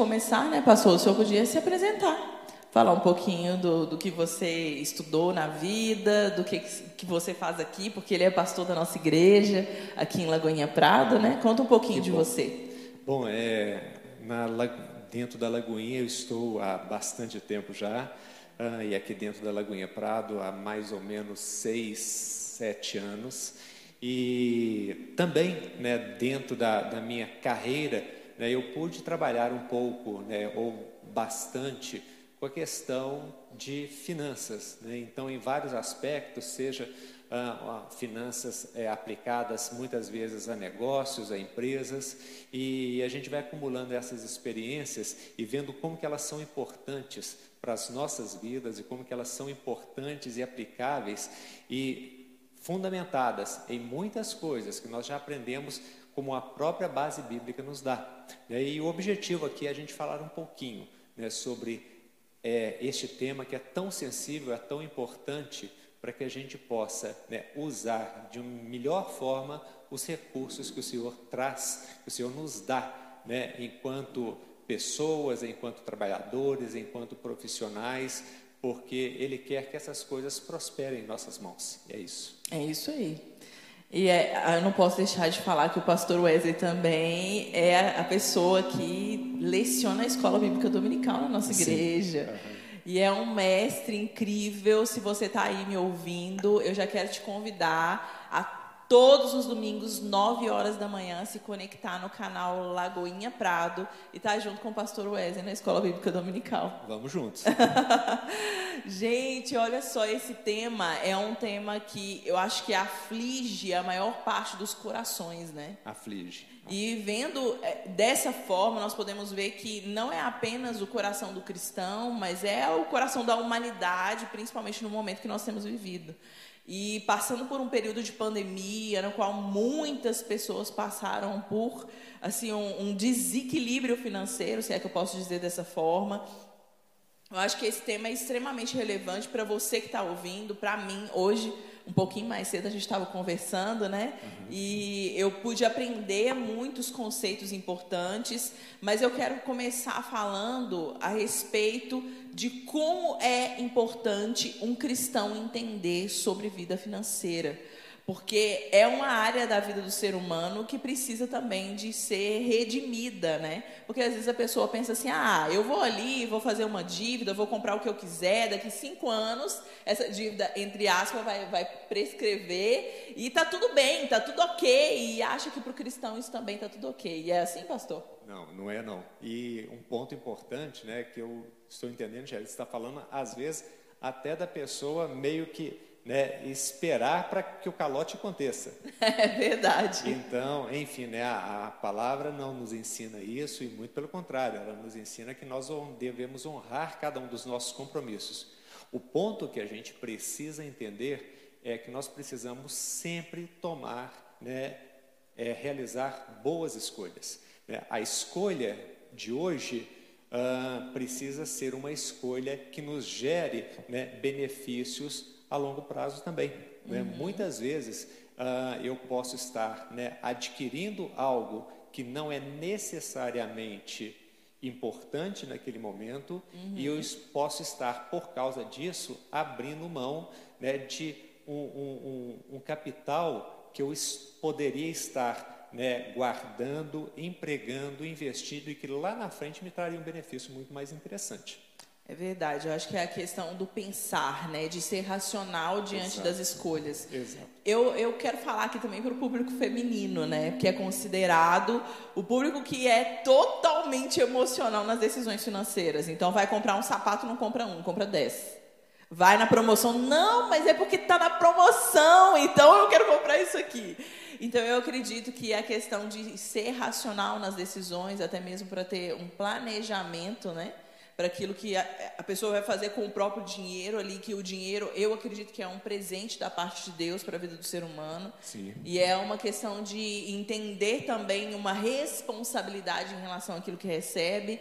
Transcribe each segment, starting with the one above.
começar, né, pastor, o senhor podia se apresentar falar um pouquinho do, do que você estudou na vida, do que, que você faz aqui, porque ele é pastor da nossa igreja aqui em Lagoinha Prado, né? Conta um pouquinho de você. Bom, é, na, dentro da Lagoinha eu estou há bastante tempo já, uh, e aqui dentro da Lagoinha Prado há mais ou menos seis, sete anos. E também, né, dentro da, da minha carreira, né, eu pude trabalhar um pouco, né, ou bastante, com a questão de finanças. Né? Então, em vários aspectos, seja ah, finanças é, aplicadas muitas vezes a negócios, a empresas, e a gente vai acumulando essas experiências e vendo como que elas são importantes para as nossas vidas e como que elas são importantes e aplicáveis e fundamentadas em muitas coisas que nós já aprendemos como a própria base bíblica nos dá. E o objetivo aqui é a gente falar um pouquinho né, sobre é, este tema que é tão sensível, é tão importante para que a gente possa né, usar de melhor forma os recursos que o Senhor traz, que o Senhor nos dá, né, enquanto pessoas, enquanto trabalhadores, enquanto profissionais, porque Ele quer que essas coisas prosperem em nossas mãos. É isso. É isso aí. E é, eu não posso deixar de falar que o pastor Wesley também é a pessoa que leciona a escola bíblica dominical na nossa igreja. Uhum. E é um mestre incrível. Se você está aí me ouvindo, eu já quero te convidar a todos os domingos, 9 horas da manhã, se conectar no canal Lagoinha Prado e estar tá junto com o pastor Wesley na Escola Bíblica Dominical. Vamos juntos. Gente, olha só, esse tema é um tema que eu acho que aflige a maior parte dos corações, né? Aflige. E vendo é, dessa forma, nós podemos ver que não é apenas o coração do cristão, mas é o coração da humanidade, principalmente no momento que nós temos vivido. E passando por um período de pandemia, no qual muitas pessoas passaram por assim um, um desequilíbrio financeiro, se é que eu posso dizer dessa forma, eu acho que esse tema é extremamente relevante para você que está ouvindo, para mim hoje um pouquinho mais cedo a gente estava conversando, né? Uhum. E eu pude aprender muitos conceitos importantes, mas eu quero começar falando a respeito de como é importante um cristão entender sobre vida financeira porque é uma área da vida do ser humano que precisa também de ser redimida, né? Porque às vezes a pessoa pensa assim, ah, eu vou ali, vou fazer uma dívida, vou comprar o que eu quiser, daqui cinco anos essa dívida, entre aspas, vai, vai prescrever e tá tudo bem, tá tudo ok, e acha que para o cristão isso também tá tudo ok. E é assim, pastor? Não, não é não. E um ponto importante, né, que eu estou entendendo, já está falando, às vezes, até da pessoa meio que né, esperar para que o calote aconteça. É verdade. Então, enfim, né, a, a, palavra não nos ensina isso e muito pelo contrário, ela nos ensina que nós devemos honrar cada um dos nossos compromissos. O ponto que a gente precisa entender é que nós precisamos sempre tomar, né, é, realizar boas escolhas. Né? A escolha de hoje uh, precisa ser uma escolha que nos gere né, benefícios a longo prazo também. Né? Uhum. Muitas vezes uh, eu posso estar né, adquirindo algo que não é necessariamente importante naquele momento uhum. e eu posso estar, por causa disso, abrindo mão né, de um, um, um, um, capital que eu poderia estar né, guardando, empregando, investindo e que lá na frente me traria um benefício muito mais interessante. É verdade, eu acho que é a questão do pensar, né, de ser racional diante Exato. das escolhas. Exato. Eu, eu quero falar aqui também para o público feminino, né, que é considerado o público que é totalmente emocional nas decisões financeiras. Então, vai comprar um sapato, não compra um, compra dez. Vai na promoção, não, mas é porque está na promoção, então eu quero comprar isso aqui. Então, eu acredito que a questão de ser racional nas decisões, até mesmo para ter um planejamento, né, para aquilo que a, a, pessoa vai fazer com o próprio dinheiro ali, que o dinheiro, eu acredito que é um presente da parte de Deus para a vida do ser humano. Sim. E é uma questão de entender também uma responsabilidade em relação àquilo que recebe.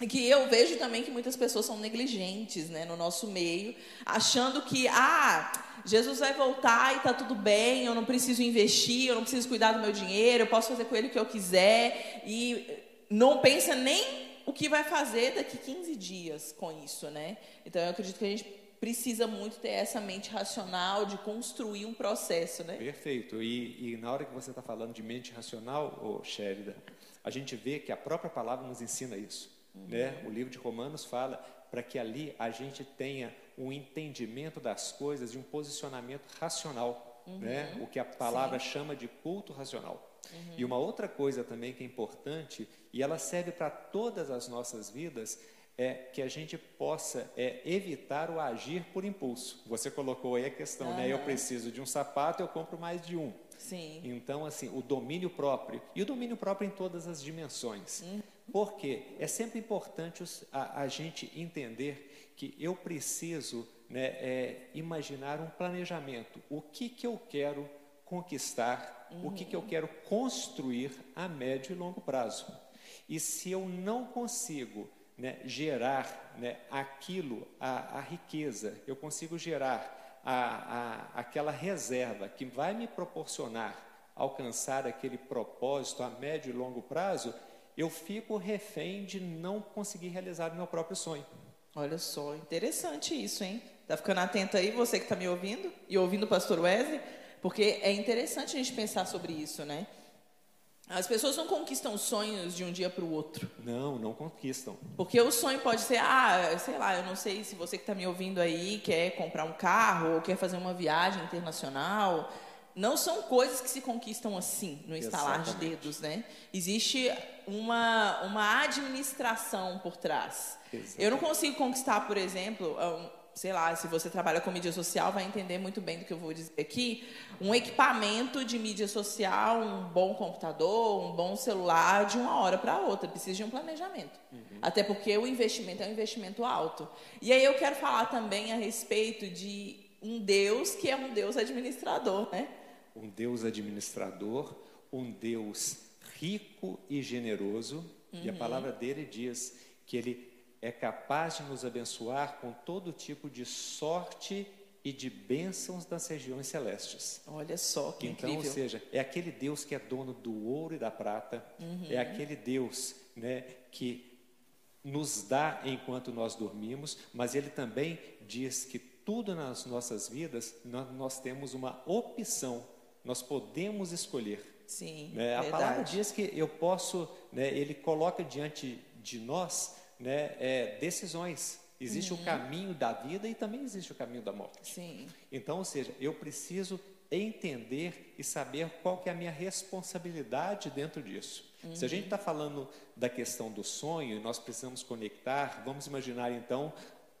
E que eu vejo também que muitas pessoas são negligentes né, no nosso meio, achando que, ah, Jesus vai voltar e está tudo bem, eu não preciso investir, eu não preciso cuidar do meu dinheiro, eu posso fazer com ele o que eu quiser. E não pensa nem o que vai fazer daqui 15 dias com isso, né? Então eu acredito que a gente precisa muito ter essa mente racional de construir um processo, né? Perfeito. E, e na hora que você está falando de mente racional, oh, Sherida, a gente vê que a própria palavra nos ensina isso. Uhum. Né? O livro de Romanos fala para que ali a gente tenha um entendimento das coisas e um posicionamento racional, uhum. né? o que a palavra Sim. chama de culto racional. Uhum. E uma outra coisa também que é importante, e ela serve para todas as nossas vidas, é que a gente possa é, evitar o agir por impulso. Você colocou aí a questão, uhum. né? Eu preciso de um sapato, eu compro mais de um. Sim. Então, assim, o domínio próprio. E o domínio próprio em todas as dimensões. Uhum. Porque é sempre importante a, a, gente entender que eu preciso né, é, imaginar um planejamento. O que, que eu quero conquistar, uhum. o que, que eu uhum. quero construir a médio e longo prazo. E se eu não consigo né, gerar né, aquilo, a, a, riqueza, eu consigo gerar a, a, aquela reserva que vai me proporcionar alcançar aquele propósito a médio e longo prazo, eu fico refém de não conseguir realizar o meu próprio sonho. Olha só, interessante isso, hein? Tá ficando atento aí, você que está me ouvindo e ouvindo o pastor Wesley, porque é interessante a gente pensar sobre isso, né? As pessoas não conquistam sonhos de um dia para o outro. Não, não conquistam. Porque o sonho pode ser, ah, sei lá, eu não sei se você que está me ouvindo aí quer comprar um carro ou quer fazer uma viagem internacional. Não são coisas que se conquistam assim, no instalar Exatamente. de dedos, né? Existe uma, uma administração por trás. Exatamente. Eu não consigo conquistar, por exemplo, sei lá, se você trabalha com mídia social, vai entender muito bem do que eu vou dizer aqui. Um equipamento de mídia social, um bom computador, um bom celular, de uma hora para outra. Precisa de um planejamento. Uhum. Até porque o investimento é um investimento alto. E aí eu quero falar também a respeito de um Deus que é um Deus administrador, né? Um Deus administrador, um Deus rico e generoso. Uhum. E a uhum. palavra dele diz que ele é capaz de nos abençoar com todo tipo de sorte e de bênçãos das regiões celestes. Olha só que então, incrível. ou seja, é aquele Deus que é dono do ouro e da prata, uhum. é aquele Deus né, que nos dá enquanto nós dormimos, mas ele também diz que tudo nas nossas vidas nós, nós temos uma opção, nós podemos escolher. Sim, né? A palavra diz que eu posso, né, ele coloca diante de nós né, é, decisões. Existe uhum. o caminho da vida e também existe o caminho da morte. Sim. Então, ou seja, eu preciso entender e saber qual que é a minha responsabilidade dentro disso. Uhum. Se a gente está falando da questão do sonho e nós precisamos conectar, vamos imaginar então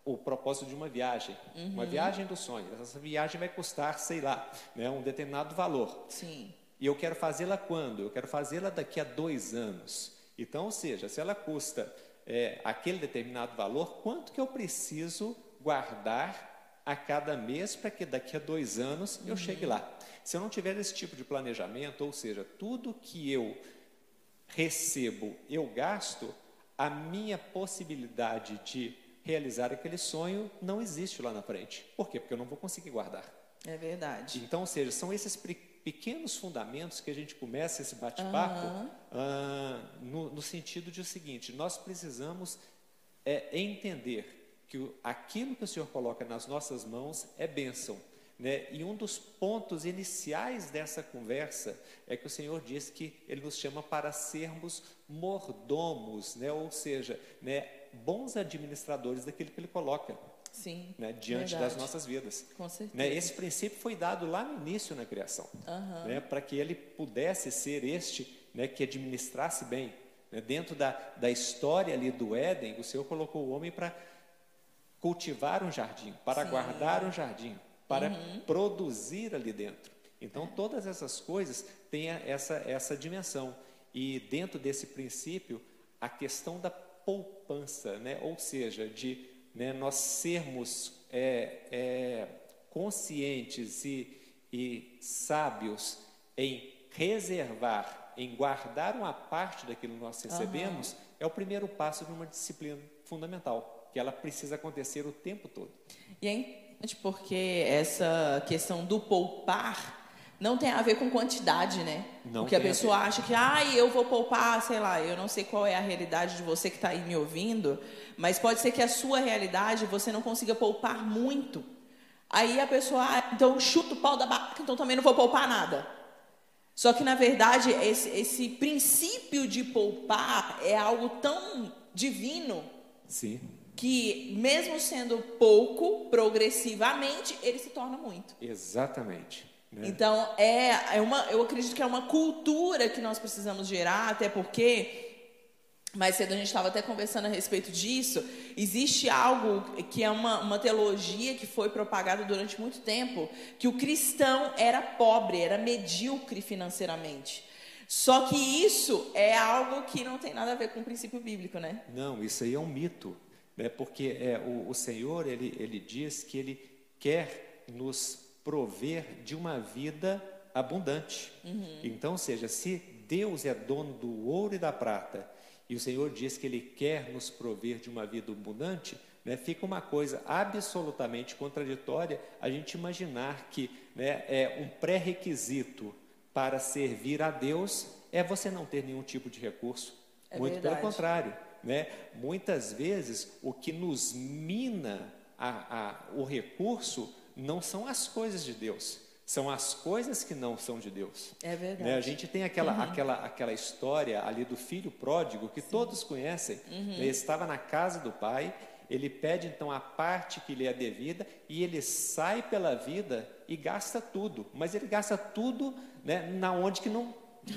o propósito de uma viagem, uhum. uma viagem do sonho. Essa viagem vai custar, sei lá, né, um determinado valor. Sim. E eu quero fazê-la quando? Eu quero fazê-la daqui a dois anos. Então, ou seja, se ela custa é, aquele determinado valor, quanto que eu preciso guardar a cada mês para que daqui a dois anos eu uhum. chegue lá. Se eu não tiver esse tipo de planejamento, ou seja, tudo que eu recebo, eu gasto, a minha possibilidade de realizar aquele sonho não existe lá na frente. Por quê? Porque eu não vou conseguir guardar. É verdade. Então, ou seja, são esses pequenos fundamentos que a gente começa esse bate-papo uhum. uh, no, no, sentido de o seguinte: nós precisamos é, entender que o, aquilo que o Senhor coloca nas nossas mãos é bênção. Né? E um dos pontos iniciais dessa conversa é que o Senhor diz que Ele nos chama para sermos mordomos, né? ou seja, né, bons administradores daquilo que Ele coloca. Sim, né, diante verdade. das nossas vidas. Com certeza. Né, esse princípio foi dado lá no início na criação, uhum. né, para que ele pudesse ser este né, que administrasse bem. Né, dentro da, da história ali do Éden, o Senhor colocou o homem para cultivar um jardim, para Sim. guardar um jardim, para uhum. produzir ali dentro. Então, todas essas coisas têm essa, essa dimensão. E dentro desse princípio, a questão da poupança, né? ou seja, de né, nós sermos é, é, conscientes e, e sábios em reservar, em guardar uma parte daquilo que nós recebemos, uhum. é o primeiro passo de uma disciplina fundamental, que ela precisa acontecer o tempo todo. E é importante porque essa questão do poupar não tem a ver com quantidade, né? Não Porque a tem a pessoa acha que, ai, eu vou poupar, sei lá, eu não sei qual é a realidade de você que está aí me ouvindo, mas pode ser que a sua realidade você não consiga poupar muito. Aí a pessoa, ah, então chuta o pau da barraca, então também não vou poupar nada. Só que, na verdade, esse, esse princípio de poupar é algo tão divino Sim. que, mesmo sendo pouco, progressivamente, ele se torna muito. Exatamente. Né? Então, é, é uma, eu acredito que é uma cultura que nós precisamos gerar, até porque, mais cedo a gente estava até conversando a respeito disso, existe algo que é uma, uma teologia que foi propagada durante muito tempo, que o cristão era pobre, era medíocre financeiramente. Só que isso é algo que não tem nada a ver com o princípio bíblico, né? Não, isso aí é um mito, né? porque é, o, o Senhor ele, ele diz que Ele quer nos prover de uma vida abundante. Então, ou seja, se Deus é dono do ouro e da prata, e o Senhor diz que Ele quer nos prover de uma vida abundante, né, fica uma coisa absolutamente contraditória a gente imaginar que né, é um pré-requisito para servir a Deus é você não ter nenhum tipo de recurso. É Muito verdade. pelo contrário. Né? Muitas vezes o que nos mina a- a- o recurso não são as coisas de Deus, são as coisas que não são de Deus. É verdade. Né? A gente tem aquela, aquela, aquela história ali do filho pródigo que todos conhecem. Ele estava na casa do pai, ele pede então a parte que lhe é devida e ele sai pela vida e gasta tudo. Mas ele gasta tudo né, na onde que não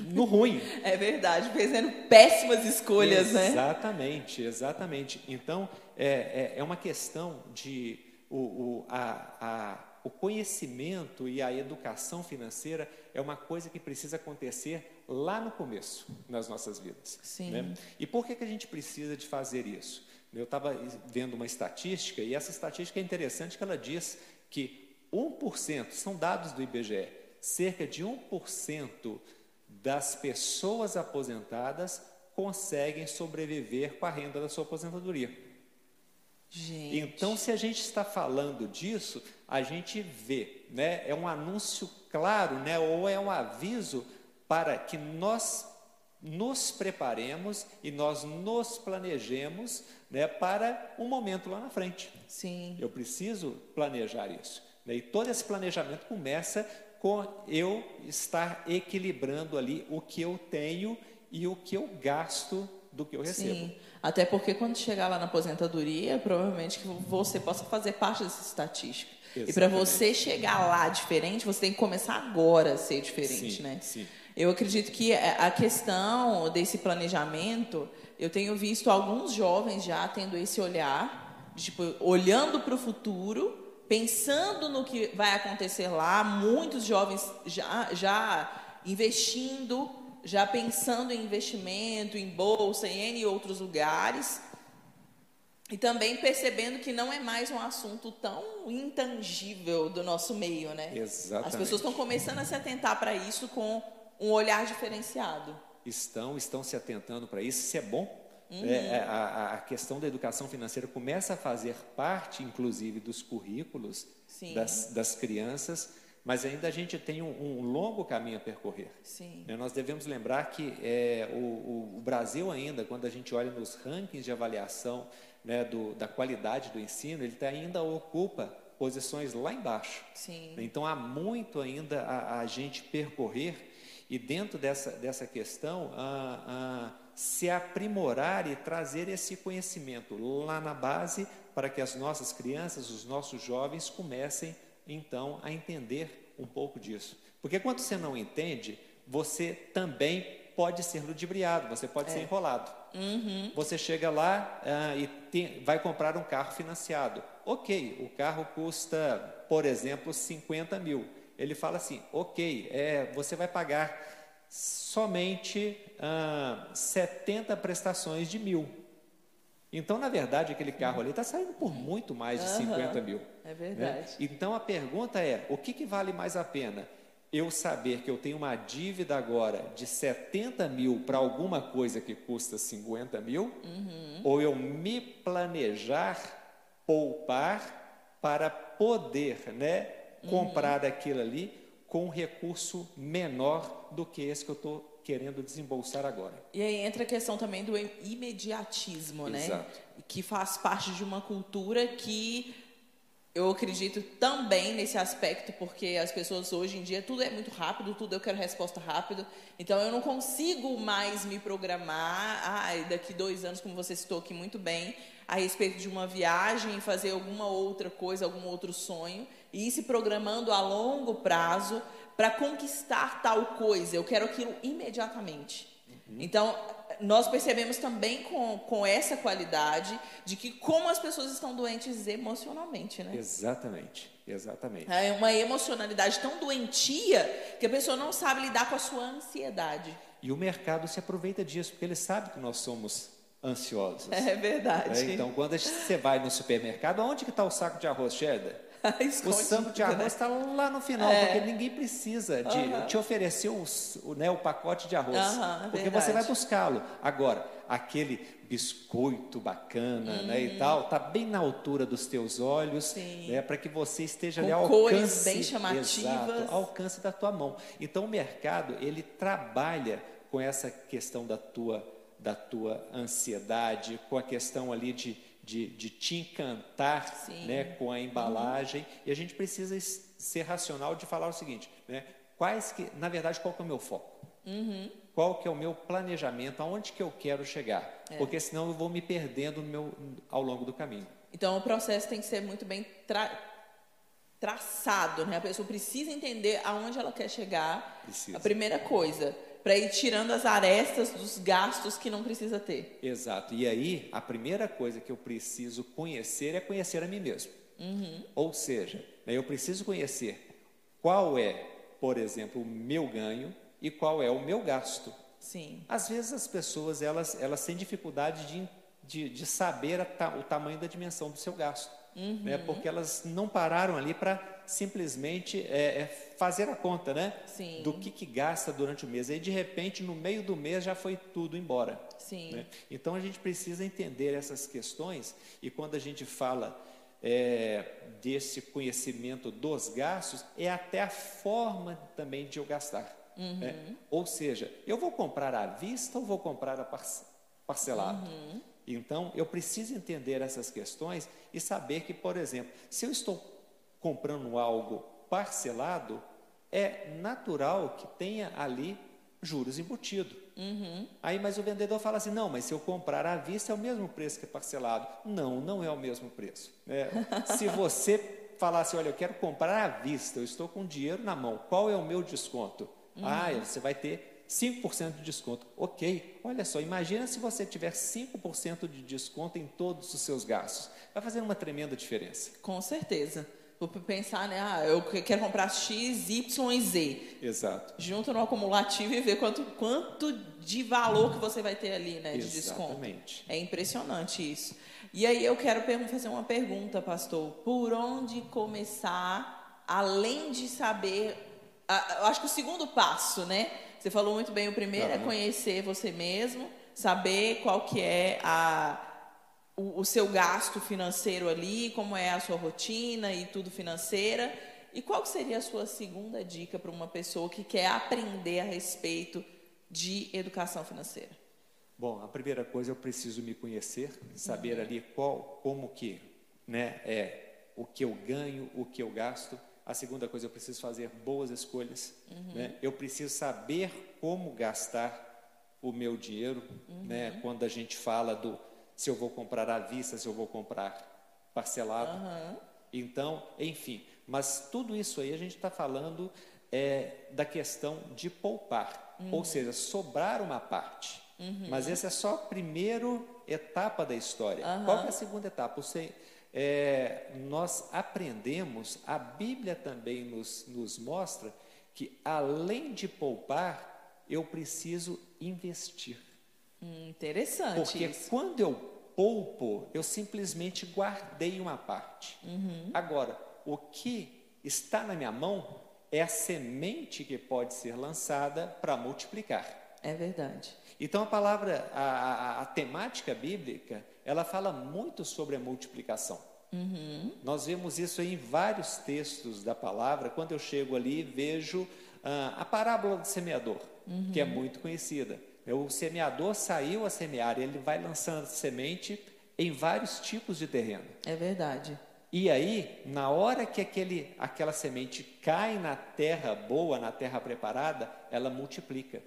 no ruim. É verdade, fazendo péssimas escolhas, né? Exatamente, exatamente. Então, é, é, é uma questão de o, o, a, a, o conhecimento e a educação financeira é uma coisa que precisa acontecer lá no começo nas nossas vidas. Sim. né? E por que, que a gente precisa de fazer isso? Eu estava vendo uma estatística, e essa estatística é interessante que ela diz que 1%, são dados do IBGE, cerca de 1% das pessoas aposentadas conseguem sobreviver com a renda da sua aposentadoria. Gente. Então, se a gente está falando disso, a gente vê, né? É um anúncio claro, né? Ou é um aviso para que nós nos preparemos e nós nos planejemos, né? Para um momento lá na frente. Sim. Eu preciso planejar isso. né? E todo esse planejamento começa com eu estar equilibrando ali o que eu tenho e o que eu gasto do que eu recebo. Sim. Até porque quando chegar lá na aposentadoria, provavelmente que você possa fazer parte dessa estatística. E para Exatamente. você chegar lá diferente, você tem que começar agora a ser diferente, Sim, né? sim. Eu acredito que a questão desse planejamento, eu tenho visto alguns jovens já tendo esse olhar, tipo, olhando para o futuro, pensando no que vai acontecer lá, muitos jovens já, já investindo, já pensando em investimento, em bolsa, em N outros lugares. E também percebendo que não é mais um assunto tão intangível do nosso meio, né? Exatamente. As pessoas estão começando a se atentar para isso com um olhar diferenciado. Estão, estão se atentando para isso, isso é bom. Uhum. É, a, a questão da educação financeira começa a fazer parte, inclusive, dos currículos das, das crianças, mas ainda a gente tem um, um longo caminho a percorrer. Sim. Né, Nós devemos lembrar que é, o, o- Brasil ainda, quando a gente olha nos rankings de avaliação né, do- da qualidade do ensino, ele tá, ainda ocupa posições lá embaixo. Sim. Então há muito ainda a, a gente percorrer e dentro dessa, dessa questão ah, ah, se aprimorar e trazer esse conhecimento lá na base para que as nossas crianças, os nossos jovens comecem então a entender um pouco disso. Porque quando você não entende, você também pode ser ludibriado, você pode ser enrolado. Você chega lá ah, e tem- vai comprar um carro financiado. Ok, o carro custa, por exemplo, 50 mil. Ele fala assim: ok, é, você vai pagar somente ah, 70 prestações de mil. Então, na verdade, aquele carro ali está saindo por muito mais de Aham, 50 mil. É né? verdade. Então, a pergunta é: o que, que vale mais a pena? Eu saber que eu tenho uma dívida agora de 70 mil para alguma coisa que custa 50 mil, Uhum. ou eu me planejar, poupar para poder né, Uhum. comprar aquilo ali com um recurso menor do que esse que eu estou querendo desembolsar agora. E aí entra a questão também do imediatismo, né? Exato. Que faz parte de uma cultura que eu acredito também nesse aspecto, porque as pessoas hoje em dia tudo é muito rápido, tudo eu quero resposta rápido. Então eu não consigo mais me programar. Ah, daqui dois anos, como você citou aqui muito bem, a respeito de uma viagem, fazer alguma outra coisa, algum outro sonho, e ir se programando a longo prazo para conquistar tal coisa. Eu quero aquilo imediatamente. Uhum. Então, nós percebemos também com, com essa qualidade de que como as pessoas estão doentes emocionalmente, né? Exatamente, exatamente. É uma emocionalidade tão doentia que a pessoa não sabe lidar com a sua ansiedade. E o mercado se aproveita disso, porque ele sabe que nós somos ansiosos. É verdade. É, então, quando você vai no supermercado, onde que está o saco de arroz cheddar? o saco de arroz está lá no final, é. porque ninguém precisa de uhum. te oferecer o, né, o pacote de arroz, uhum, porque verdade. você vai buscá-lo. Agora, aquele biscoito bacana, né, e tal, tá bem na altura dos teus olhos, né, para que você esteja Com ali ao cores alcance, bem chamativas, exato, ao alcance da tua mão. Então, o mercado ele trabalha com essa questão da tua da tua ansiedade, com a questão ali de de, de te encantar né, com a embalagem. Uhum. E a gente precisa ser racional de falar o seguinte, né, quais que, na verdade, qual que é o meu foco? Uhum. Qual que é o meu planejamento? Aonde que eu quero chegar? É. Porque senão eu vou me perdendo no meu, ao longo do caminho. Então o processo tem que ser muito bem tra traçado, né? A pessoa precisa entender aonde ela quer chegar. Precisa. A primeira coisa, para ir tirando as arestas dos gastos que não precisa ter. Exato. E aí, a primeira coisa que eu preciso conhecer é conhecer a mim mesmo. Uhum. Ou seja, né, eu preciso conhecer qual é, por exemplo, o meu ganho e qual é o meu gasto. Sim. Às vezes as pessoas elas, elas têm dificuldade de, de, de saber ta, o tamanho da dimensão do seu gasto. Uhum. Né, porque elas não pararam ali para simplesmente é, é fazer a conta, né? Sim. Do que, que gasta durante o mês. Aí, de repente, no meio do mês já foi tudo embora. Sim. Né? Então, a gente precisa entender essas questões e quando a gente fala é, desse conhecimento dos gastos, é até a forma também de eu gastar. Uhum. Né? Ou seja, eu vou comprar à vista ou vou comprar a parcelado? Uhum. Então, eu preciso entender essas questões e saber que, por exemplo, se eu estou comprando algo parcelado, é natural que tenha ali juros embutidos. Uhum. Aí, mas o vendedor fala assim: não, mas se eu comprar à vista é o mesmo preço que é parcelado. Não, não é o mesmo preço. É, se você falasse, olha, eu quero comprar à vista, eu estou com dinheiro na mão, qual é o meu desconto? Uhum. Ah, você vai ter 5% de desconto. Ok, olha só, imagina se você tiver 5% de desconto em todos os seus gastos. Vai fazer uma tremenda diferença. Com certeza. Vou pensar, né? Ah, eu quero comprar X, Y e Z. Exato. Junta no acumulativo e ver quanto, quanto de valor que você vai ter ali, né? De Exatamente. desconto. É impressionante isso. E aí eu quero fazer uma pergunta, pastor. Por onde começar, além de saber. Eu acho que o segundo passo, né? Você falou muito bem, o primeiro é conhecer você mesmo, saber qual que é a o, o, seu gasto financeiro ali, como é a sua rotina e tudo financeira. E qual seria a sua segunda dica para uma pessoa que quer aprender a respeito de educação financeira? Bom, a primeira coisa eu preciso me conhecer, saber uhum. ali qual, como que, né, é o que eu ganho, o que eu gasto. A segunda coisa eu preciso fazer boas escolhas, uhum. né? Eu preciso saber como gastar o meu dinheiro, uhum. né? Quando a gente fala do se eu vou comprar à vista, se eu vou comprar parcelado. Uhum. Então, enfim, mas tudo isso aí a gente está falando é, da questão de poupar, uhum. ou seja, sobrar uma parte. Uhum. Mas essa é só a primeira etapa da história. Uhum. Qual é a segunda etapa? Você, é, nós aprendemos, a Bíblia também nos, nos mostra que além de poupar, eu preciso investir. Hum, interessante. Porque isso. quando eu poupo, eu simplesmente guardei uma parte. Uhum. Agora, o que está na minha mão é a semente que pode ser lançada para multiplicar. É verdade. Então a palavra, a, a, a, temática bíblica, ela fala muito sobre a multiplicação. Uhum. Nós vemos isso em vários textos da palavra. Quando eu chego ali, vejo ah, a parábola do semeador, uhum. que é muito conhecida. O semeador saiu a semear, ele vai lançando semente em vários tipos de terreno. É verdade. E aí, na hora que aquele, aquela semente cai na terra boa, na terra preparada, ela multiplica.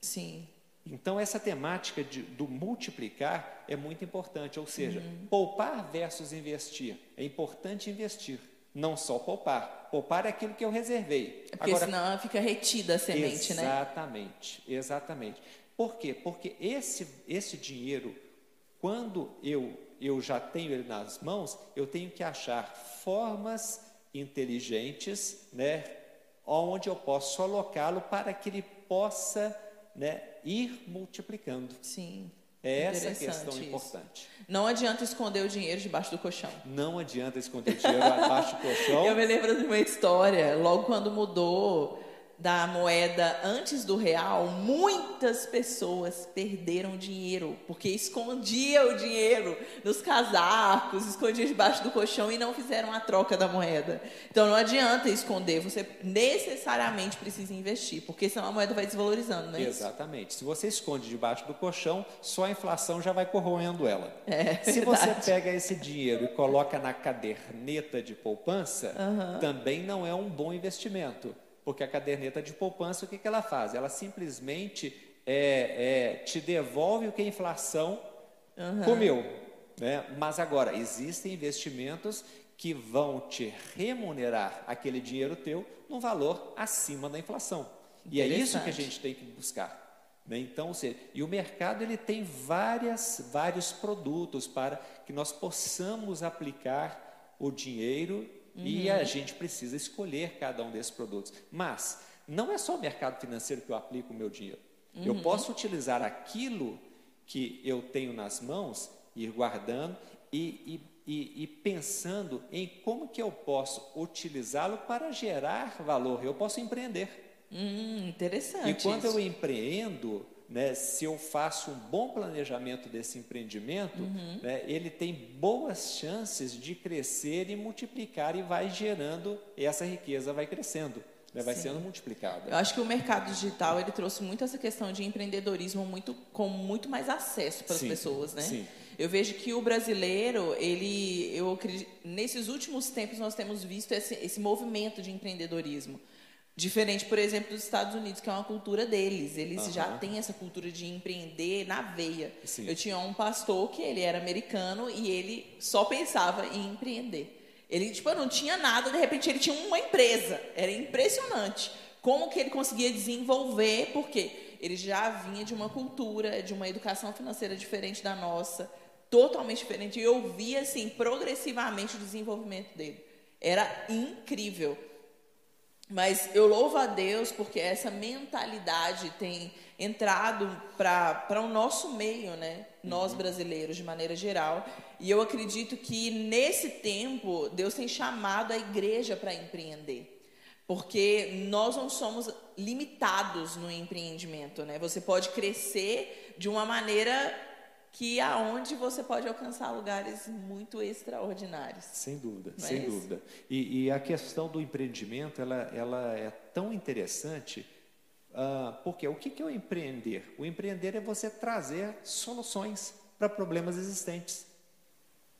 Sim. Então, essa temática de, do multiplicar é muito importante, ou seja, uhum. poupar versus investir. É importante investir, não só poupar. Poupar é aquilo que eu reservei. Porque Agora, senão fica retida a semente, exatamente, né? Exatamente, exatamente. Por quê? Porque esse, esse dinheiro, quando eu, eu já tenho ele nas mãos, eu tenho que achar formas inteligentes, né? Onde eu posso alocá-lo para que ele possa né, ir multiplicando. Sim. É essa a questão isso. importante. Não adianta esconder o dinheiro debaixo do colchão. Não adianta esconder o dinheiro debaixo do colchão. Eu me lembro de uma história, logo quando mudou da moeda antes do real, muitas pessoas perderam dinheiro, porque escondia o dinheiro nos casacos, escondia debaixo do colchão e não fizeram a troca da moeda. Então não adianta esconder, você necessariamente precisa investir, porque senão a moeda vai desvalorizando, não é Exatamente. Isso? Se você esconde debaixo do colchão, só a inflação já vai corroendo ela. É, Se verdade. você pega esse dinheiro e coloca na caderneta de poupança, uhum. também não é um bom investimento porque a caderneta de poupança, o que, que ela faz? Ela simplesmente é, é, te devolve o que a inflação uhum. comeu. Né? Mas agora, existem investimentos que vão te remunerar aquele dinheiro teu num valor acima da inflação. E é isso que a gente tem que buscar. Né? Então, seja, e o mercado ele tem várias, vários produtos para que nós possamos aplicar o dinheiro Uhum. E a gente precisa escolher cada um desses produtos. Mas não é só o mercado financeiro que eu aplico o meu dinheiro. Uhum. Eu posso utilizar aquilo que eu tenho nas mãos, ir guardando e, e, e, e pensando em como que eu posso utilizá-lo para gerar valor. Eu posso empreender. Hum, interessante. E quando isso. eu empreendo, né, se eu faço um bom planejamento desse empreendimento, uhum. né, ele tem boas chances de crescer e multiplicar e vai gerando essa riqueza, vai crescendo. Né, vai Sim. sendo multiplicada. Eu acho que o mercado digital ele trouxe muito essa questão de empreendedorismo muito com muito mais acesso para as pessoas, né? Sim. Eu vejo que o brasileiro, ele, eu acredito, nesses últimos tempos nós temos visto esse, esse movimento de empreendedorismo. Diferente, por exemplo, dos Estados Unidos, que é uma cultura deles. Eles uhum. já têm essa cultura de empreender na veia. Sim. Eu tinha um pastor que ele era americano e ele só pensava em empreender. Ele tipo, não tinha nada, de repente ele tinha uma empresa. Era impressionante como que ele conseguia desenvolver, porque ele já vinha de uma cultura, de uma educação financeira diferente da nossa, totalmente diferente. E eu via assim progressivamente o desenvolvimento dele. Era incrível. Mas eu louvo a Deus porque essa mentalidade tem entrado para o nosso meio, né? Nós uhum. brasileiros, de maneira geral. E eu acredito que nesse tempo, Deus tem chamado a igreja para empreender. Porque nós não somos limitados no empreendimento, né? Você pode crescer de uma maneira que aonde você pode alcançar lugares muito extraordinários. Sem dúvida, Não é sem é dúvida. E, e, a questão do empreendimento, ela, ela é tão interessante, uh, porque o que, que é o empreender? O empreender é você trazer soluções para problemas existentes.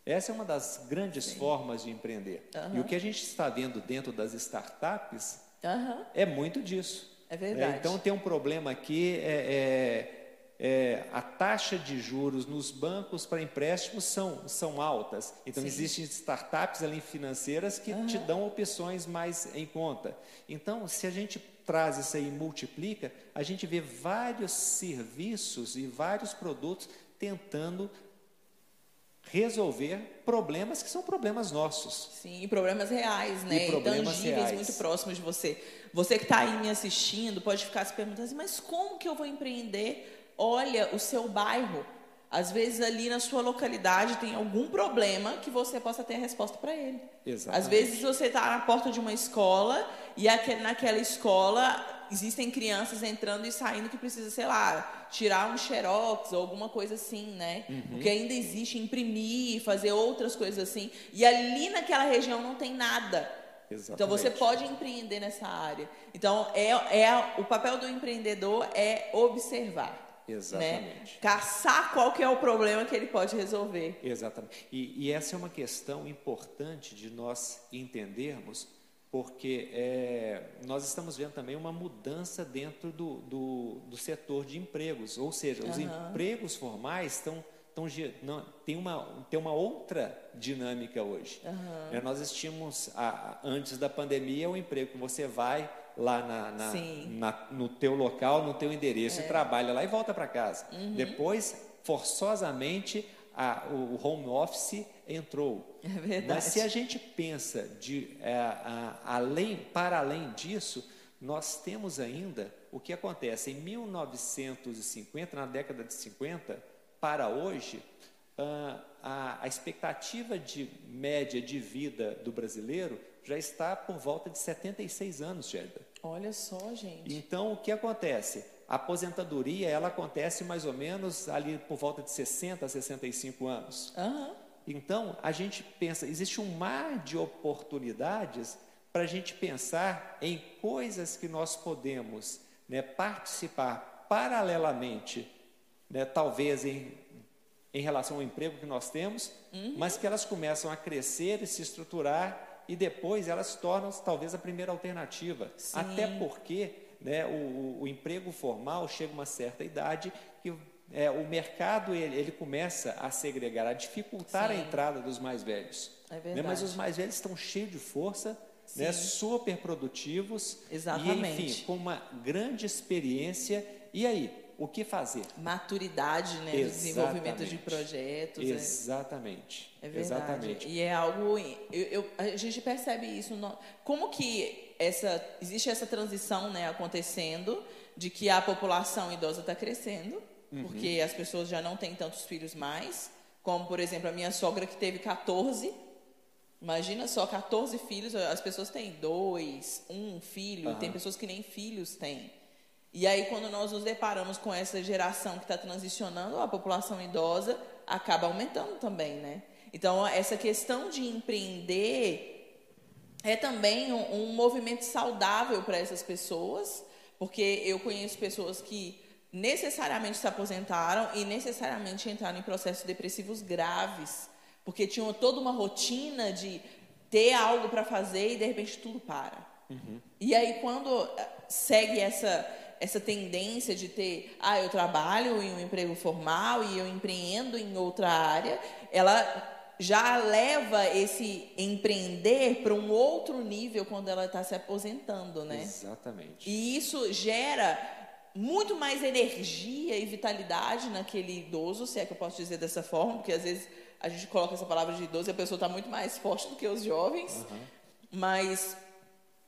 Essa é uma das grandes Sim. formas de empreender. Uhum. E o que a gente está vendo dentro das startups uhum. é muito disso. É verdade. É, então tem um problema aqui, é, é é, a taxa de juros nos bancos para empréstimos são, são altas. Então, Sim. existem startups ali financeiras que uhum. te dão opções mais em conta. Então, se a gente traz isso aí e multiplica, a gente vê vários serviços e vários produtos tentando resolver problemas que são problemas nossos. Sim, problemas reais, né? E problemas Tangíveis, reais. muito próximos de você. Você que está aí me assistindo pode ficar se perguntando assim, mas como que eu vou empreender olha o seu bairro. Às vezes ali na sua localidade tem algum problema que você possa ter a resposta para ele. Exatamente. Às vezes você está na porta de uma escola e naquela escola existem crianças entrando e saindo que precisa, sei lá, tirar um xerox ou alguma coisa assim, né? Uhum. Porque ainda existe imprimir, fazer outras coisas assim. E ali naquela região não tem nada. Exatamente. Então você pode empreender nessa área. Então é, é o papel do empreendedor é observar. Exatamente. Né? Caçar qual que é o problema que ele pode resolver. Exatamente. E, e essa é uma questão importante de nós entendermos, porque é, nós estamos vendo também uma mudança dentro do, do, do setor de empregos, ou seja, os Aham. empregos formais estão, ge- não, tem, uma, tem uma outra dinâmica hoje. É, nós tínhamos, a- antes da pandemia, o emprego que você vai lá na, na- na- no teu local, no teu endereço, É. e trabalha lá e volta para casa. Uhum. Depois, forçosamente, a- o home office entrou. É verdade. Mas se a gente pensa de, é, a- além, para além disso, nós temos ainda o que acontece em 1950, na década de 50, para hoje, a, a expectativa de média de vida do brasileiro já está por volta de 76 anos, Gélida. Olha só, gente. Então, o que acontece? A aposentadoria, ela acontece mais ou menos ali por volta de 60 a 65 anos. Aham. Então, a gente pensa, existe um mar de oportunidades para a gente pensar em coisas que nós podemos né, participar paralelamente, né, talvez em, em relação ao emprego que nós temos, mas que elas começam a crescer e se estruturar e depois elas se tornam talvez a primeira alternativa. Sim. Até porque né, o, o- emprego formal chega a uma certa idade que é, o mercado ele, ele começa a segregar, a dificultar a Sim. entrada dos mais velhos. É né? verdade. Mas os mais velhos estão cheios de força, né, super produtivos Exatamente. e enfim com uma grande experiência. E aí, o que fazer? Maturidade, né? Do desenvolvimento de Exatamente. projetos. né? Exatamente. É verdade. Exatamente. E é algo. Eu, eu- a gente percebe isso. no- como que essa, existe essa transição né, acontecendo de que a população idosa está crescendo, Uhum. porque as pessoas já não têm tantos filhos mais. Como, por exemplo, a minha sogra que teve 14. Imagina só, 14 filhos. As pessoas têm dois, um filho, Aham. tem pessoas que nem filhos têm. E aí, quando nós nos deparamos com essa geração que está transicionando, a população idosa acaba aumentando também, né? Então, essa questão de empreender é também um, um movimento saudável para essas pessoas, porque eu conheço pessoas que necessariamente se aposentaram e necessariamente entraram em processos depressivos graves, porque tinham toda uma rotina de ter algo para fazer e de repente tudo para. E aí quando eh, segue essa essa tendência de ter, ah, eu trabalho em um emprego formal e eu empreendo em outra área, ela já leva esse empreender para um outro nível quando ela está se aposentando, né? Exatamente. E isso gera muito mais energia e vitalidade naquele idoso, se é que eu posso dizer dessa forma, porque às vezes a gente coloca essa palavra de idoso e a pessoa está muito mais forte do que os jovens, mas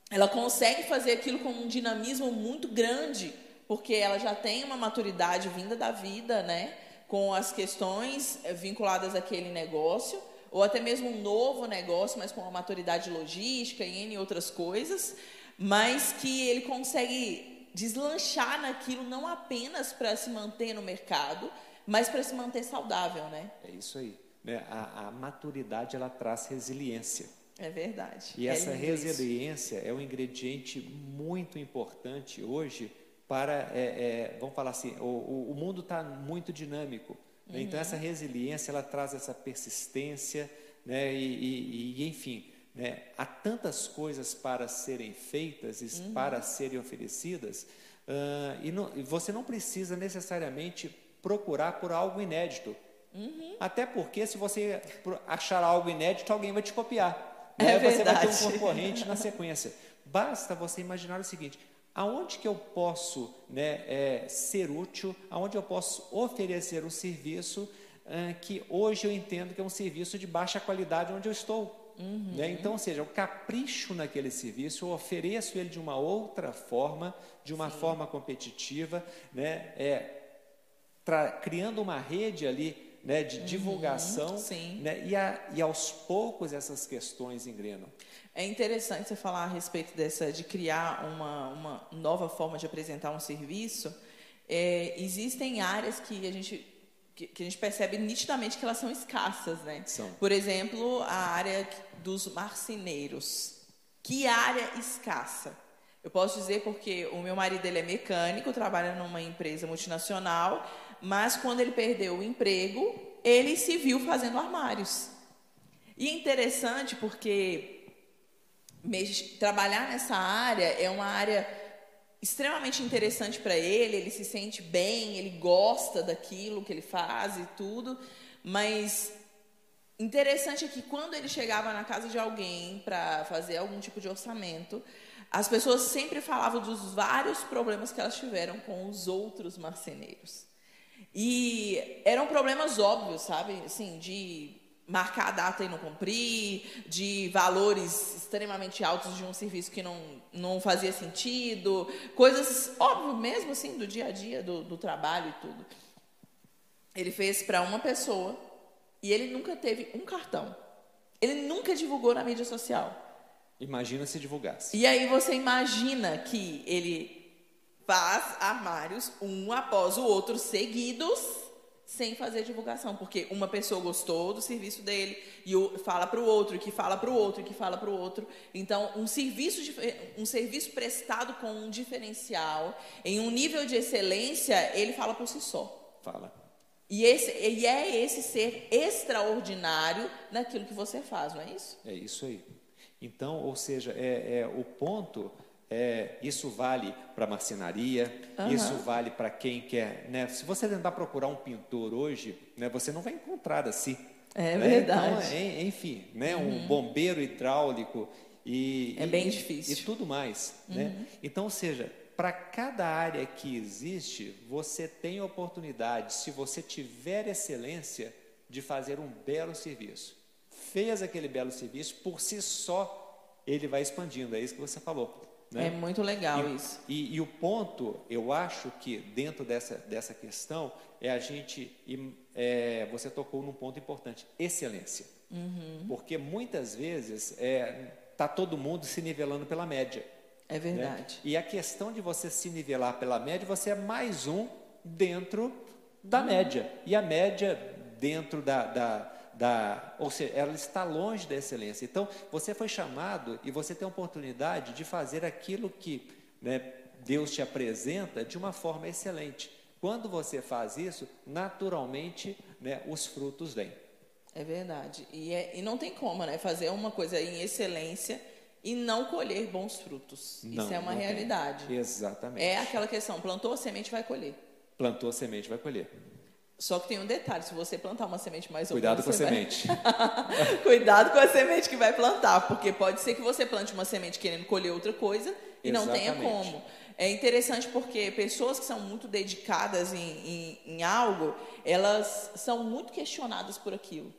ela consegue fazer aquilo com um dinamismo muito grande, porque ela já tem uma maturidade vinda da vida, né? Com as questões eh, vinculadas àquele negócio, ou até mesmo um novo negócio, mas com uma maturidade logística e N outras coisas, mas que ele consegue deslanchar naquilo não apenas para se manter no mercado, mas para se manter saudável, né? É isso aí. Né? A, a maturidade ela traz resiliência. É verdade. E É essa isso. resiliência é um ingrediente muito importante hoje para, é, é, vamos falar assim, o, o- mundo está muito dinâmico. né? Então, essa resiliência, ela traz essa persistência, né? e, e- e, enfim, né? há tantas coisas para serem feitas e para serem oferecidas, ah, e, não- e você não precisa necessariamente procurar por algo inédito. Até porque, se você achar algo inédito, alguém vai te copiar. É Né? Você vai ter um verdade. concorrente na sequência. Basta você imaginar o seguinte: aonde que eu posso né, é, ser útil, aonde eu posso oferecer um serviço ah, que hoje eu entendo que é um serviço de baixa qualidade onde eu estou. Né? Então, ou seja, eu capricho naquele serviço, eu ofereço ele de uma outra forma, de uma forma competitiva, né? É, criando uma rede ali né, de divulgação, sim. né, e, a, e aos poucos essas questões engrenam. É interessante você falar a respeito dessa de criar uma, uma nova forma de apresentar um serviço. É, existem áreas que a gente que, que, a gente percebe nitidamente que elas são escassas, né? São. Por exemplo, a área dos marceneiros. Que área escassa? Eu posso dizer porque o meu marido ele é mecânico, trabalha numa empresa multinacional mas quando ele perdeu o emprego, ele se viu fazendo armários. E é interessante porque trabalhar nessa área é uma área extremamente interessante para ele, ele se sente bem, ele gosta daquilo que ele faz e tudo, mas interessante é que quando ele chegava na casa de alguém para fazer algum tipo de orçamento, as pessoas sempre falavam dos vários problemas que elas tiveram com os outros marceneiros. E eram problemas óbvios, sabe? Assim, de marcar a data e não cumprir, de valores extremamente altos de um serviço que não, não fazia sentido, coisas óbvias mesmo assim do dia a dia, do, do trabalho e tudo. Ele fez para uma pessoa e ele nunca teve um cartão. Ele nunca divulgou na mídia social. Imagina se divulgasse. E aí você imagina que ele faz armários um após o outro seguidos sem fazer divulgação, porque uma pessoa gostou do serviço dele e fala para o outro, que fala para o outro, que fala para o outro. Então, um serviço, um serviço prestado com um diferencial, em um nível de excelência, ele fala por si só. Fala. E, esse, e é esse ser extraordinário naquilo que você faz, não é isso? É isso aí. Então, ou seja, é, é o ponto é, isso vale para marcenaria, uhum. isso vale para quem quer. Né? Se você tentar procurar um pintor hoje, né, você não vai encontrar assim. É né? verdade. Então, enfim, né, uhum. um bombeiro hidráulico e. É e, bem difícil. E, tudo mais. Né? Uhum. Né? Então, ou seja, para cada área que existe, você tem oportunidade, se você tiver excelência, de fazer um belo serviço. Fez aquele belo serviço, por si só, ele vai expandindo. É isso que você falou. Né? É muito legal e, isso. E, e, o ponto, eu acho que dentro dessa, dessa questão, é a gente. É, você tocou num ponto importante: excelência. Uhum. Porque muitas vezes está é, tá todo mundo se nivelando pela média. É verdade. Né? E a questão de você se nivelar pela média, você é mais um dentro da uhum. média. E a média dentro da, da da, ou seja, ela está longe da excelência. Então, você foi chamado e você tem a oportunidade de fazer aquilo que né, Deus te apresenta de uma forma excelente. Quando você faz isso, naturalmente, né, os frutos vêm. É verdade. E, é, e não tem como, né? Fazer uma coisa em excelência e não colher bons frutos. Não, isso é uma realidade. Tem. Exatamente. É aquela questão: plantou a semente, vai colher. Plantou a semente, vai colher. Só que tem um detalhe, se você plantar uma semente mais ou Cuidado menos... com a semente. Vai... Cuidado com a semente que vai plantar, porque pode ser que você plante uma semente querendo colher outra coisa e Exatamente. não tenha como. É interessante porque pessoas que são muito dedicadas em, em, em algo, elas são muito questionadas por aquilo.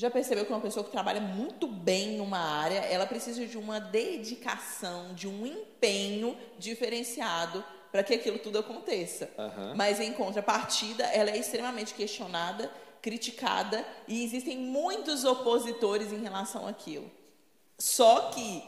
Já percebeu que uma pessoa que trabalha muito bem numa área, ela precisa de uma dedicação, de um empenho diferenciado para que aquilo tudo aconteça. Uhum. Mas em contrapartida, ela é extremamente questionada, criticada e existem muitos opositores em relação àquilo. Só que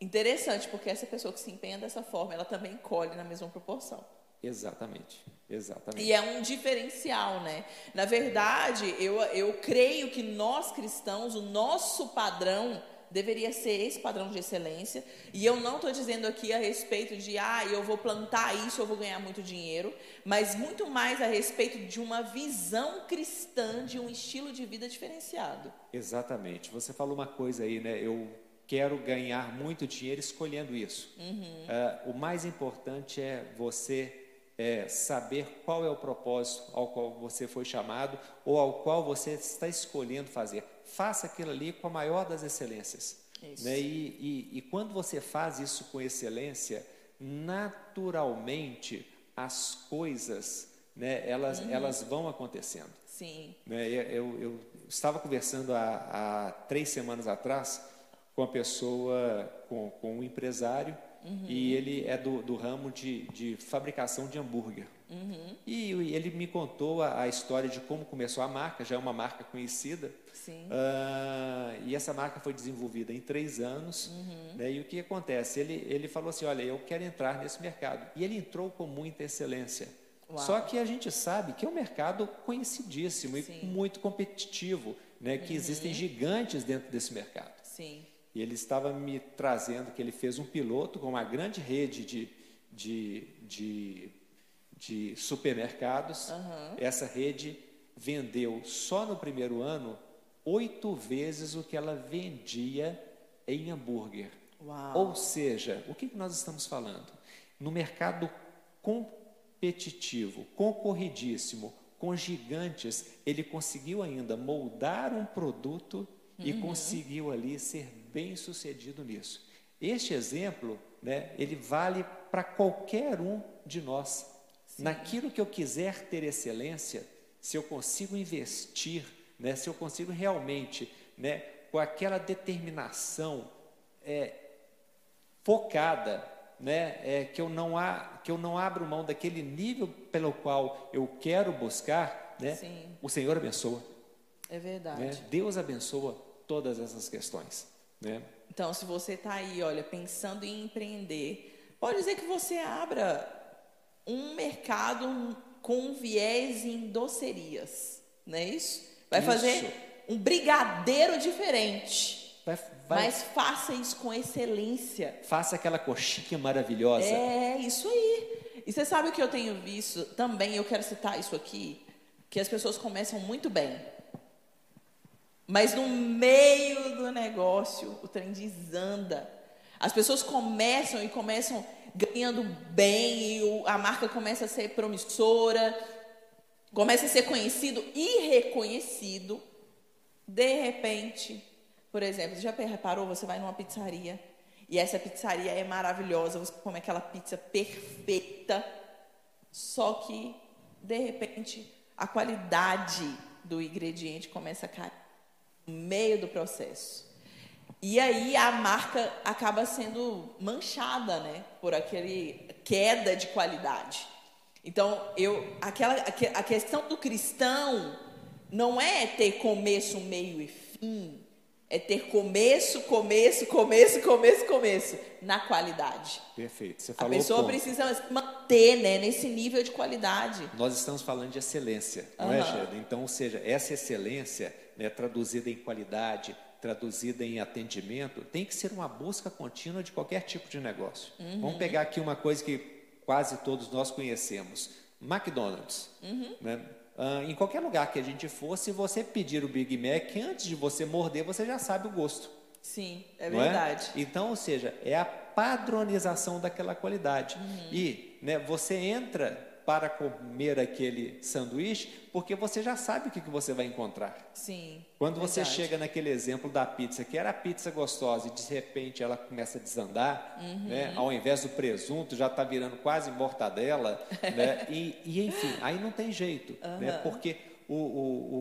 interessante, porque essa pessoa que se empenha dessa forma, ela também colhe na mesma proporção. Exatamente, exatamente. E é um diferencial, né? Na verdade, eu, eu creio que nós cristãos, o nosso padrão deveria ser esse padrão de excelência. E eu não estou dizendo aqui a respeito de, ah, eu vou plantar isso, eu vou ganhar muito dinheiro, mas muito mais a respeito de uma visão cristã, de um estilo de vida diferenciado. Exatamente. Você falou uma coisa aí, né? Eu quero ganhar muito dinheiro escolhendo isso. Uhum. Uh, o mais importante é você é, saber qual é o propósito ao qual você foi chamado ou ao qual você está escolhendo fazer faça aquilo ali com a maior das excelências. Né? E, e, e quando você faz isso com excelência, naturalmente as coisas, né, elas, uhum. elas vão acontecendo. Sim. Né? Eu, eu, estava conversando há, há, três semanas atrás com uma pessoa, com, com um empresário, uhum. e ele é do, do ramo de, de fabricação de hambúrguer. Uhum. E, e, ele me contou a, a, história de como começou a marca, já é uma marca conhecida. Sim. Uh, e essa marca foi desenvolvida em três anos. Uhum. Né, e o que acontece? Ele, ele falou assim: Olha, eu quero entrar nesse mercado. E ele entrou com muita excelência. Uau. Só que a gente sabe que é um mercado conhecidíssimo Sim. e muito competitivo, né, que uhum. existem gigantes dentro desse mercado. Sim. E ele estava me trazendo que ele fez um piloto com uma grande rede de, de, de, de supermercados. Uhum. Essa rede vendeu só no primeiro ano oito vezes o que ela vendia em hambúrguer. Uau. Ou seja, o que nós estamos falando? No mercado competitivo, concorridíssimo, com gigantes, ele conseguiu ainda moldar um produto uhum. e conseguiu ali ser bem sucedido nisso. Este exemplo, né, ele vale para qualquer um de nós. Sim. Naquilo que eu quiser ter excelência, se eu consigo investir, né, se eu consigo realmente, né, com aquela determinação é, focada, né, é, que, eu não há, que eu não abro mão daquele nível pelo qual eu quero buscar, né, o Senhor abençoa. É verdade. Né? Deus abençoa todas essas questões. Né? Então, se você está aí, olha, pensando em empreender, pode dizer que você abra um mercado com viés em docerias, não é isso? Vai isso. fazer um brigadeiro diferente. Vai, vai, Mas faça isso com excelência. Faça aquela coxinha maravilhosa. É, isso aí. E você sabe o que eu tenho visto também, eu quero citar isso aqui, que as pessoas começam muito bem. Mas no meio do negócio, o trem desanda. As pessoas começam e começam ganhando bem, e a marca começa a ser promissora, começa a ser conhecido e reconhecido. De repente, por exemplo, já reparou? Você vai numa pizzaria e essa pizzaria é maravilhosa, você come aquela pizza perfeita, só que de repente a qualidade do ingrediente começa a cair no meio do processo. E aí a marca acaba sendo manchada, né, por aquele queda de qualidade. Então, eu aquela a questão do cristão não é ter começo, meio e fim, é ter começo, começo, começo, começo, começo, na qualidade. Perfeito. Você falou a pessoa precisa manter né, nesse nível de qualidade. Nós estamos falando de excelência, não uhum. é, Geda? Então, ou seja, essa excelência né, traduzida em qualidade, traduzida em atendimento, tem que ser uma busca contínua de qualquer tipo de negócio. Uhum. Vamos pegar aqui uma coisa que quase todos nós conhecemos: McDonald's. Uhum. Né? Uh, em qualquer lugar que a gente for, se você pedir o Big Mac, antes de você morder, você já sabe o gosto. Sim, é verdade. É? Então, ou seja, é a padronização daquela qualidade. Uhum. E né, você entra para comer aquele sanduíche, porque você já sabe o que, que você vai encontrar. Sim. Quando verdade. você chega naquele exemplo da pizza, que era a pizza gostosa e de repente ela começa a desandar, uhum. né? ao invés do presunto já está virando quase mortadela, né? e, e, enfim, aí não tem jeito, uhum. né? porque o, o,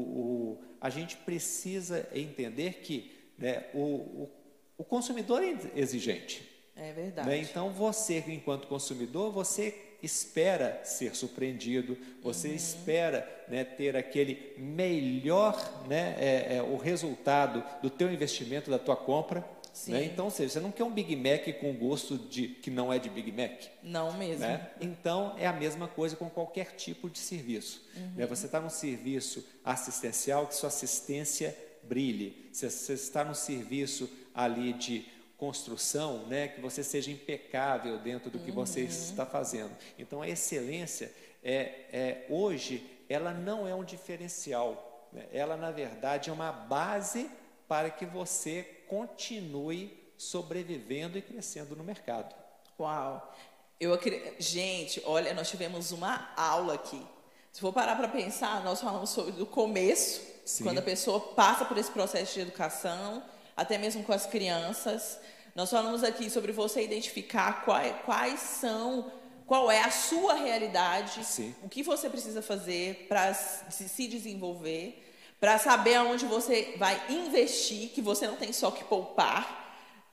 o, a gente precisa entender que né, o, o, o consumidor é exigente. É verdade. Né? Então você, enquanto consumidor, você espera ser surpreendido, você uhum. espera né, ter aquele melhor, né, é, é, o resultado do teu investimento, da tua compra. Né? Então, ou seja, você não quer um Big Mac com gosto de que não é de Big Mac. Não mesmo. Né? Então, é a mesma coisa com qualquer tipo de serviço. Uhum. Né? Você está num serviço assistencial, que sua assistência brilhe. Você, você está num serviço ali de construção, né, que você seja impecável dentro do que uhum. você está fazendo. Então, a excelência é, é hoje ela não é um diferencial, né? ela na verdade é uma base para que você continue sobrevivendo e crescendo no mercado. Uau! Eu gente, olha, nós tivemos uma aula aqui. Se for parar para pensar, nós falamos sobre o começo, Sim. quando a pessoa passa por esse processo de educação, até mesmo com as crianças. Nós falamos aqui sobre você identificar quais, quais são, qual é a sua realidade, Sim. o que você precisa fazer para se desenvolver, para saber aonde você vai investir, que você não tem só que poupar,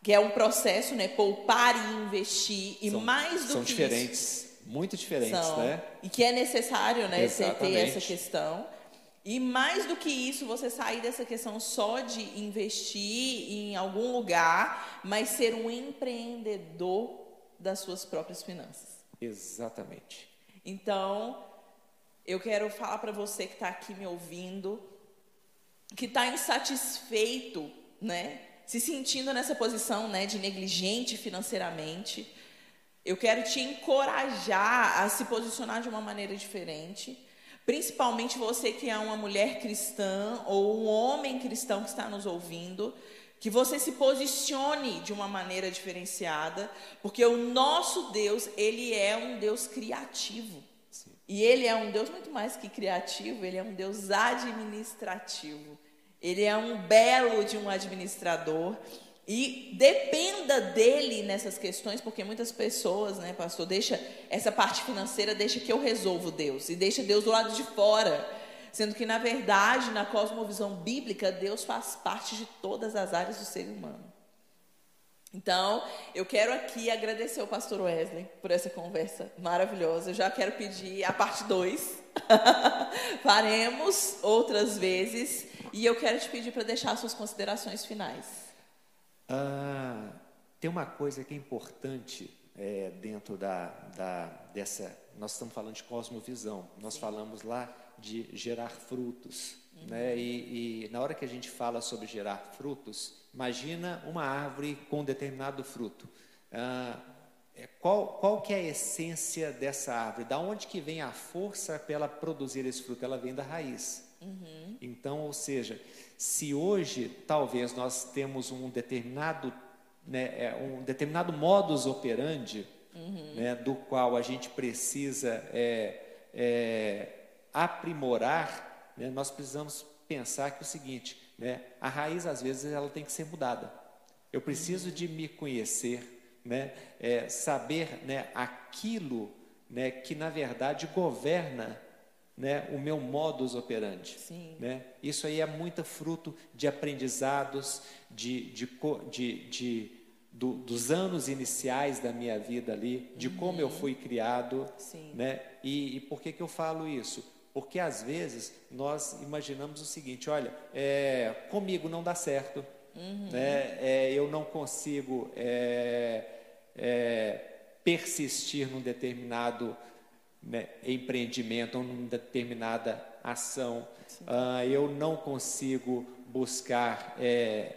que é um processo, né? Poupar e investir, e são, mais do são que diferentes. isso, muito diferentes, São. né? E que é necessário, né, você ter essa questão. E mais do que isso, você sair dessa questão só de investir em algum lugar, mas ser um empreendedor das suas próprias finanças. Exatamente. Então, eu quero falar para você que está aqui me ouvindo, que está insatisfeito, né? Se sentindo nessa posição, né, de negligente financeiramente. Eu quero te encorajar a se posicionar de uma maneira diferente. Principalmente você que é uma mulher cristã ou um homem cristão que está nos ouvindo, que você se posicione de uma maneira diferenciada, porque o nosso Deus, ele é um Deus criativo. Sim. E ele é um Deus muito mais que criativo, ele é um Deus administrativo. Ele é um belo de um administrador. E dependa dele nessas questões, porque muitas pessoas, né, pastor, deixa essa parte financeira, deixa que eu resolvo Deus, e deixa Deus do lado de fora. Sendo que, na verdade, na cosmovisão bíblica, Deus faz parte de todas as áreas do ser humano. Então, eu quero aqui agradecer ao pastor Wesley por essa conversa maravilhosa. Eu já quero pedir a parte 2. Faremos outras vezes. E eu quero te pedir para deixar suas considerações finais. Ah, tem uma coisa que é importante é, dentro da, da, dessa. Nós estamos falando de cosmovisão, nós falamos lá de gerar frutos. Né? E, e na hora que a gente fala sobre gerar frutos, imagina uma árvore com um determinado fruto. Ah, é, qual, qual que é a essência dessa árvore? Da onde que vem a força para ela produzir esse fruto? Ela vem da raiz. Então, ou seja, se hoje talvez nós temos um determinado, né, é, um determinado modus operandi, né, do qual a gente precisa é, é, aprimorar, né, nós precisamos pensar que é o seguinte, né, a raiz às vezes ela tem que ser mudada. Eu preciso de me conhecer, né, é, saber né, aquilo né, que na verdade governa né, o meu modus operandi. Sim. Né? Isso aí é muito fruto de aprendizados, de, de, de, de- do- dos anos iniciais da minha vida ali, de como eu fui criado. Sim. Né? E, e por que, que eu falo isso? Porque às vezes nós imaginamos o seguinte: olha, é, comigo não dá certo, né? É, eu não consigo é, é, persistir num determinado né, empreendimento numa determinada ação, Ah, eu não consigo buscar é,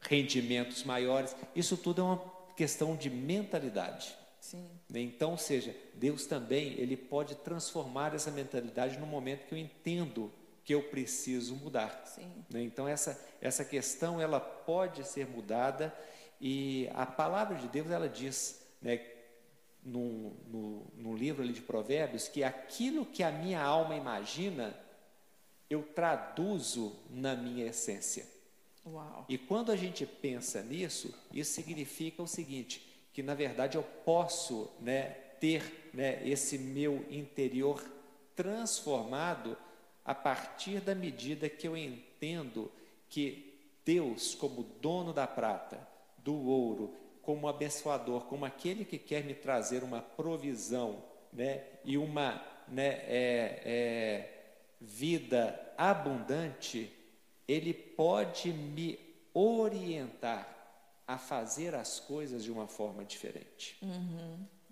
rendimentos maiores. Isso tudo é uma questão de mentalidade. Sim. né? Então, ou seja, Deus também ele pode transformar essa mentalidade no momento que eu entendo que eu preciso mudar. Sim. né? Então essa essa questão ela pode ser mudada e a palavra de Deus ela diz, né, no, no, no livro ali de Provérbios que aquilo que a minha alma imagina eu traduzo na minha essência. Uau. E quando a gente pensa nisso, isso significa o seguinte, que na verdade eu posso né, ter né, esse meu interior transformado a partir da medida que eu entendo que Deus, como dono da prata, do ouro, como abençoador, como aquele que quer me trazer uma provisão né, e uma né, é, é, vida abundante, ele pode me orientar a fazer as coisas de uma forma diferente.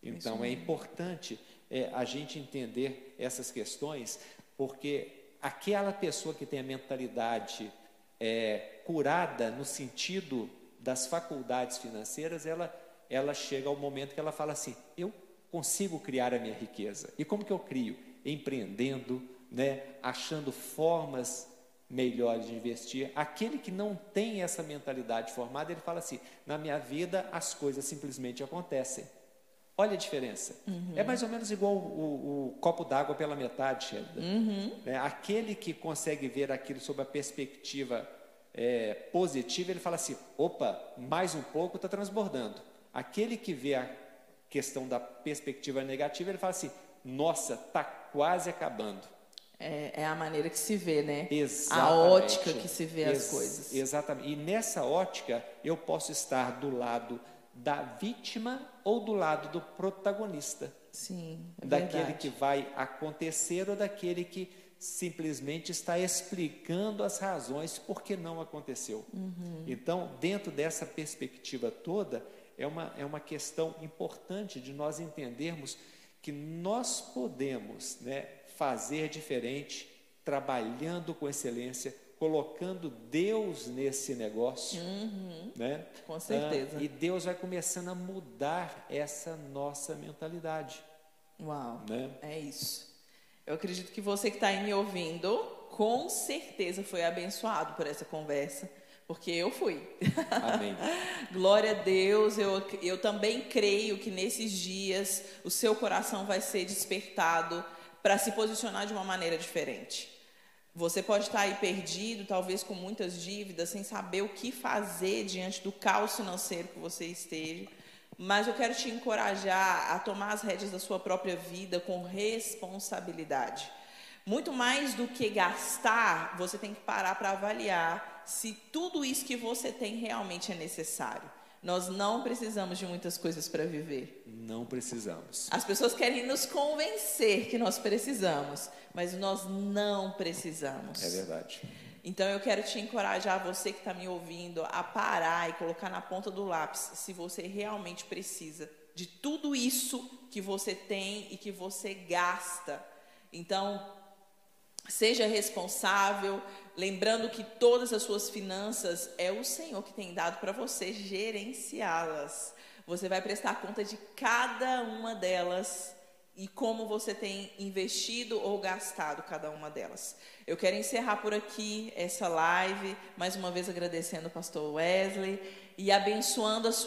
Então é importante é, a gente entender essas questões, porque aquela pessoa que tem a mentalidade é, curada no sentido das faculdades financeiras, ela, ela chega ao momento que ela fala assim: eu consigo criar a minha riqueza. E como que eu crio? Empreendendo, né, achando formas melhores de investir. Aquele que não tem essa mentalidade formada, ele fala assim: na minha vida as coisas simplesmente acontecem. Olha a diferença. É mais ou menos igual o, o- o copo d'água pela metade, Shelda. Né? Aquele que consegue ver aquilo sob a perspectiva é, positiva, ele fala assim: opa, mais um pouco está transbordando. Aquele que vê a questão da perspectiva negativa, ele fala assim: nossa, está quase acabando. É, é a maneira que se vê, né? Exatamente. A ótica que se vê as Ex- coisas. Exatamente. E nessa ótica, eu posso estar do lado da vítima ou do lado do protagonista. Sim, é daquele verdade. que vai acontecer ou daquele que simplesmente está explicando as razões por que não aconteceu. Uhum. Então, dentro dessa perspectiva toda, é uma, é uma questão importante de nós entendermos que nós podemos né, fazer diferente, trabalhando com excelência, colocando Deus nesse negócio. Né? Uhum. Com certeza. Ah, e Deus vai começando a mudar essa nossa mentalidade. Uau, Né? é isso. Eu acredito que você que está aí me ouvindo, com certeza foi abençoado por essa conversa, porque eu fui. Amém. Glória a Deus, eu, eu também creio que nesses dias o seu coração vai ser despertado para se posicionar de uma maneira diferente. Você pode estar aí perdido, talvez com muitas dívidas, sem saber o que fazer diante do caos financeiro que você esteja. Mas eu quero te encorajar a tomar as rédeas da sua própria vida com responsabilidade. Muito mais do que gastar, você tem que parar para avaliar se tudo isso que você tem realmente é necessário. Nós não precisamos de muitas coisas para viver. Não precisamos. As pessoas querem nos convencer que nós precisamos, mas nós não precisamos. É verdade. Então eu quero te encorajar, você que está me ouvindo, a parar e colocar na ponta do lápis se você realmente precisa de tudo isso que você tem e que você gasta. Então, seja responsável, lembrando que todas as suas finanças é o Senhor que tem dado para você gerenciá-las. Você vai prestar conta de cada uma delas e como você tem investido ou gastado cada uma delas. Eu quero encerrar por aqui essa live, mais uma vez agradecendo o pastor Wesley e abençoando a sua